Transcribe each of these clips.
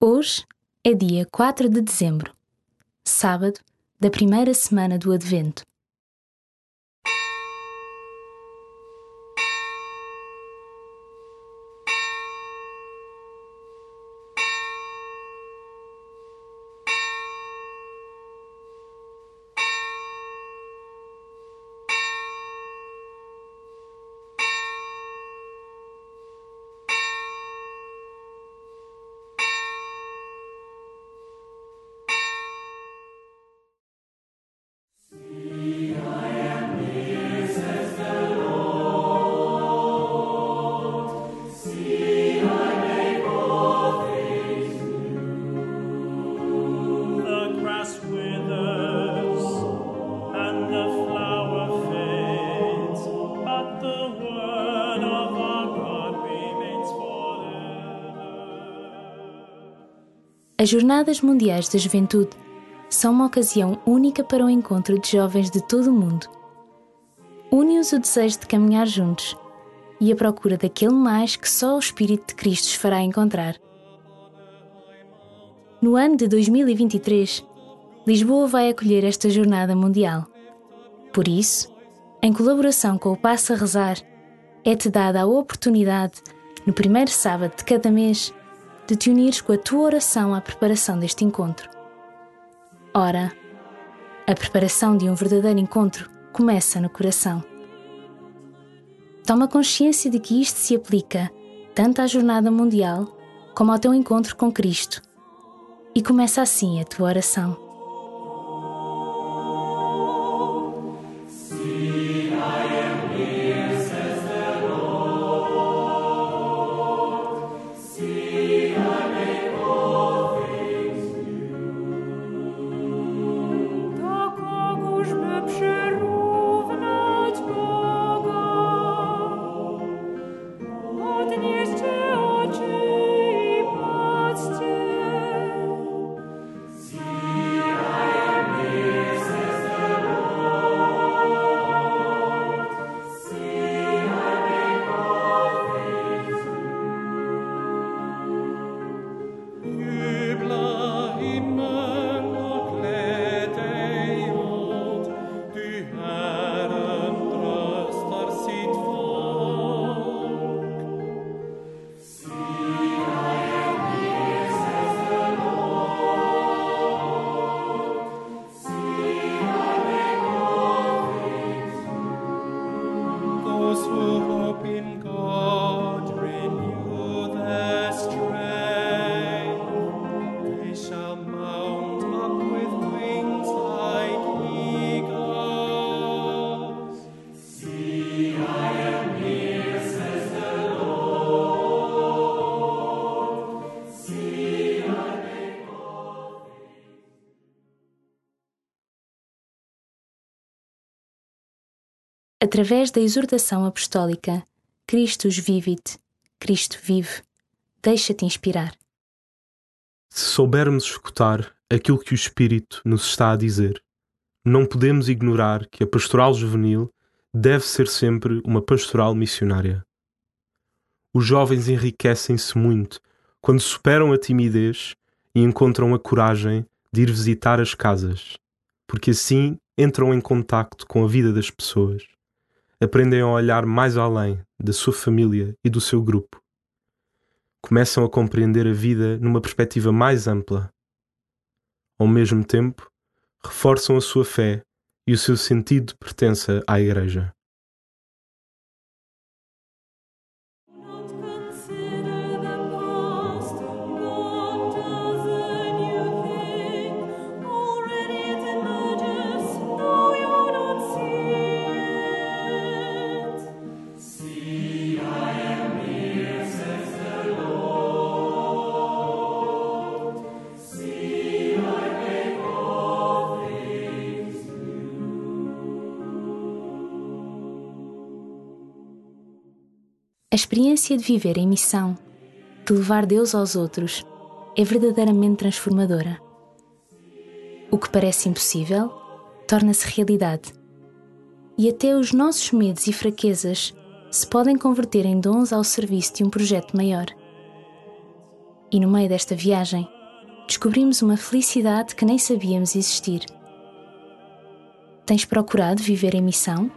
Hoje é dia 4 de dezembro, sábado da primeira semana do Advento. As Jornadas Mundiais da Juventude são uma ocasião única para o encontro de jovens de todo o mundo. Une-os o desejo de caminhar juntos e a procura daquele mais que só o Espírito de Cristo os fará encontrar. No ano de 2023, Lisboa vai acolher esta Jornada Mundial. Por isso, em colaboração com o Passa a Rezar, é-te dada a oportunidade, no primeiro sábado de cada mês, de te unires com a tua oração à preparação deste encontro. Ora, a preparação de um verdadeiro encontro começa no coração. Toma consciência de que isto se aplica tanto à Jornada Mundial como ao teu encontro com Cristo. E começa assim a tua oração. Através da exortação apostólica Christus vivit, Cristo vive, deixa-te inspirar. Se soubermos escutar aquilo que o Espírito nos está a dizer, não podemos ignorar que a pastoral juvenil deve ser sempre uma pastoral missionária. Os jovens enriquecem-se muito quando superam a timidez e encontram a coragem de ir visitar as casas, porque assim entram em contacto com a vida das pessoas, aprendem a olhar mais além da sua família e do seu grupo começam a compreender a vida numa perspectiva mais ampla. Ao mesmo tempo, reforçam a sua fé e o seu sentido de pertença à Igreja. A experiência de viver em missão, de levar Deus aos outros, é verdadeiramente transformadora. O que parece impossível torna-se realidade. E até os nossos medos e fraquezas se podem converter em dons ao serviço de um projeto maior. E no meio desta viagem, descobrimos uma felicidade que nem sabíamos existir. Tens procurado viver em missão?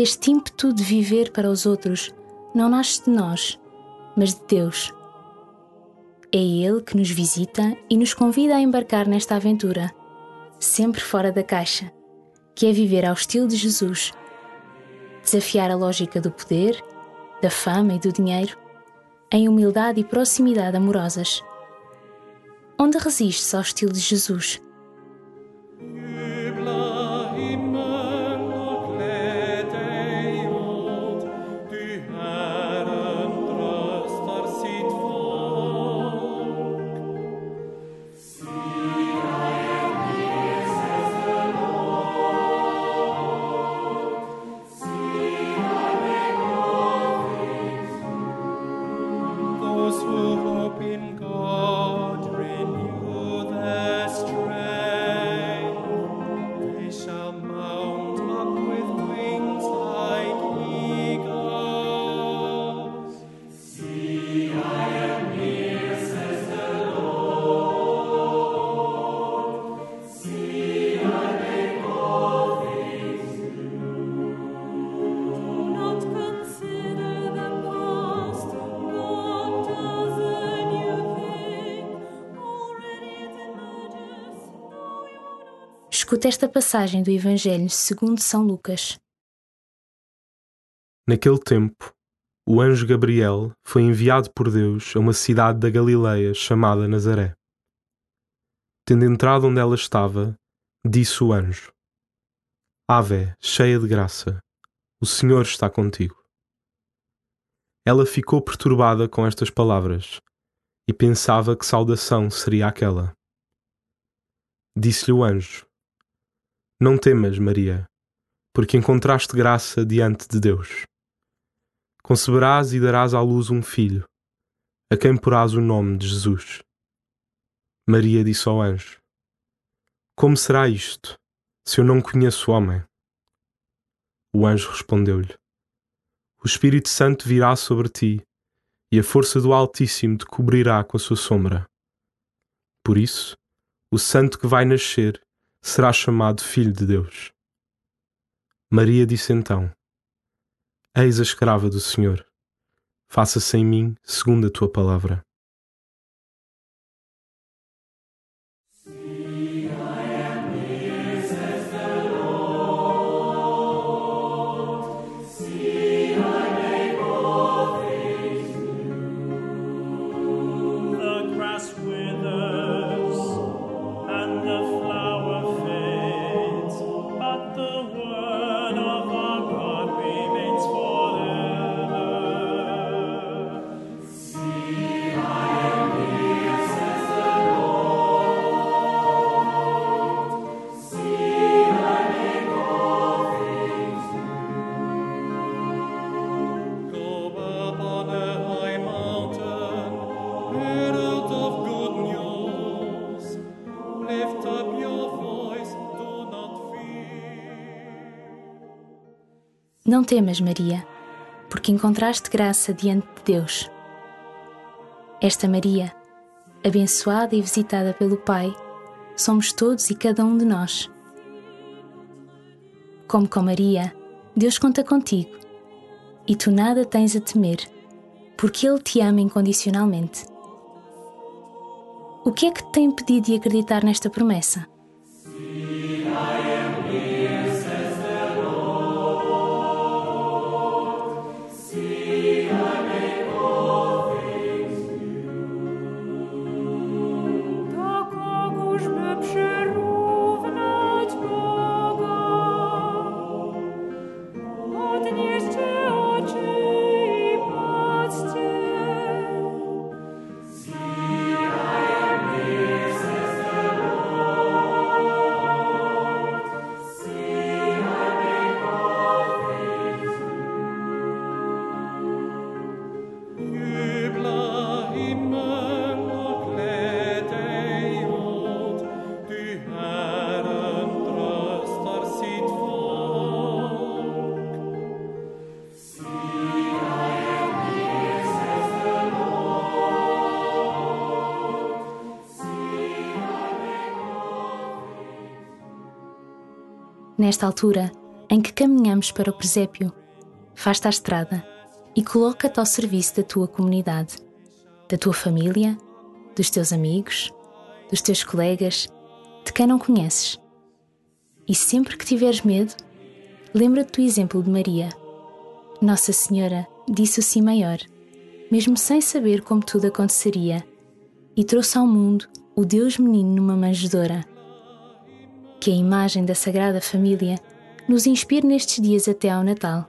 Este ímpeto de viver para os outros não nasce de nós, mas de Deus. É Ele que nos visita e nos convida a embarcar nesta aventura, sempre fora da caixa, que é viver ao estilo de Jesus, desafiar a lógica do poder, da fama e do dinheiro, em humildade e proximidade amorosas. Onde resiste-se ao estilo de Jesus? Escuta esta passagem do Evangelho segundo São Lucas. Naquele tempo, o anjo Gabriel foi enviado por Deus a uma cidade da Galileia chamada Nazaré. Tendo entrado onde ela estava, disse o anjo: Ave, cheia de graça, o Senhor está contigo. Ela ficou perturbada com estas palavras e pensava que saudação seria aquela. Disse-lhe o anjo: Não temas, Maria, porque encontraste graça diante de Deus. Conceberás e darás à luz um filho, a quem porás o nome de Jesus. Maria disse ao anjo: Como será isto, se eu não conheço homem? O anjo respondeu-lhe: O Espírito Santo virá sobre ti, e a força do Altíssimo te cobrirá com a sua sombra. Por isso, o santo que vai nascer será chamado Filho de Deus. Maria disse então: Eis a escrava do Senhor. Faça-se em mim segundo a tua palavra. Não temas, Maria, porque encontraste graça diante de Deus. Esta Maria, abençoada e visitada pelo Pai, somos todos e cada um de nós. Como com Maria, Deus conta contigo e tu nada tens a temer, porque Ele te ama incondicionalmente. O que é que te tem impedido de acreditar nesta promessa? Nesta altura em que caminhamos para o presépio, faz-te à estrada e coloca-te ao serviço da tua comunidade, da tua família, dos teus amigos, dos teus colegas, de quem não conheces. E sempre que tiveres medo, lembra-te do exemplo de Maria. Nossa Senhora disse o sim maior, mesmo sem saber como tudo aconteceria, e trouxe ao mundo o Deus menino numa manjedoura que a imagem da Sagrada Família nos inspire nestes dias até ao Natal.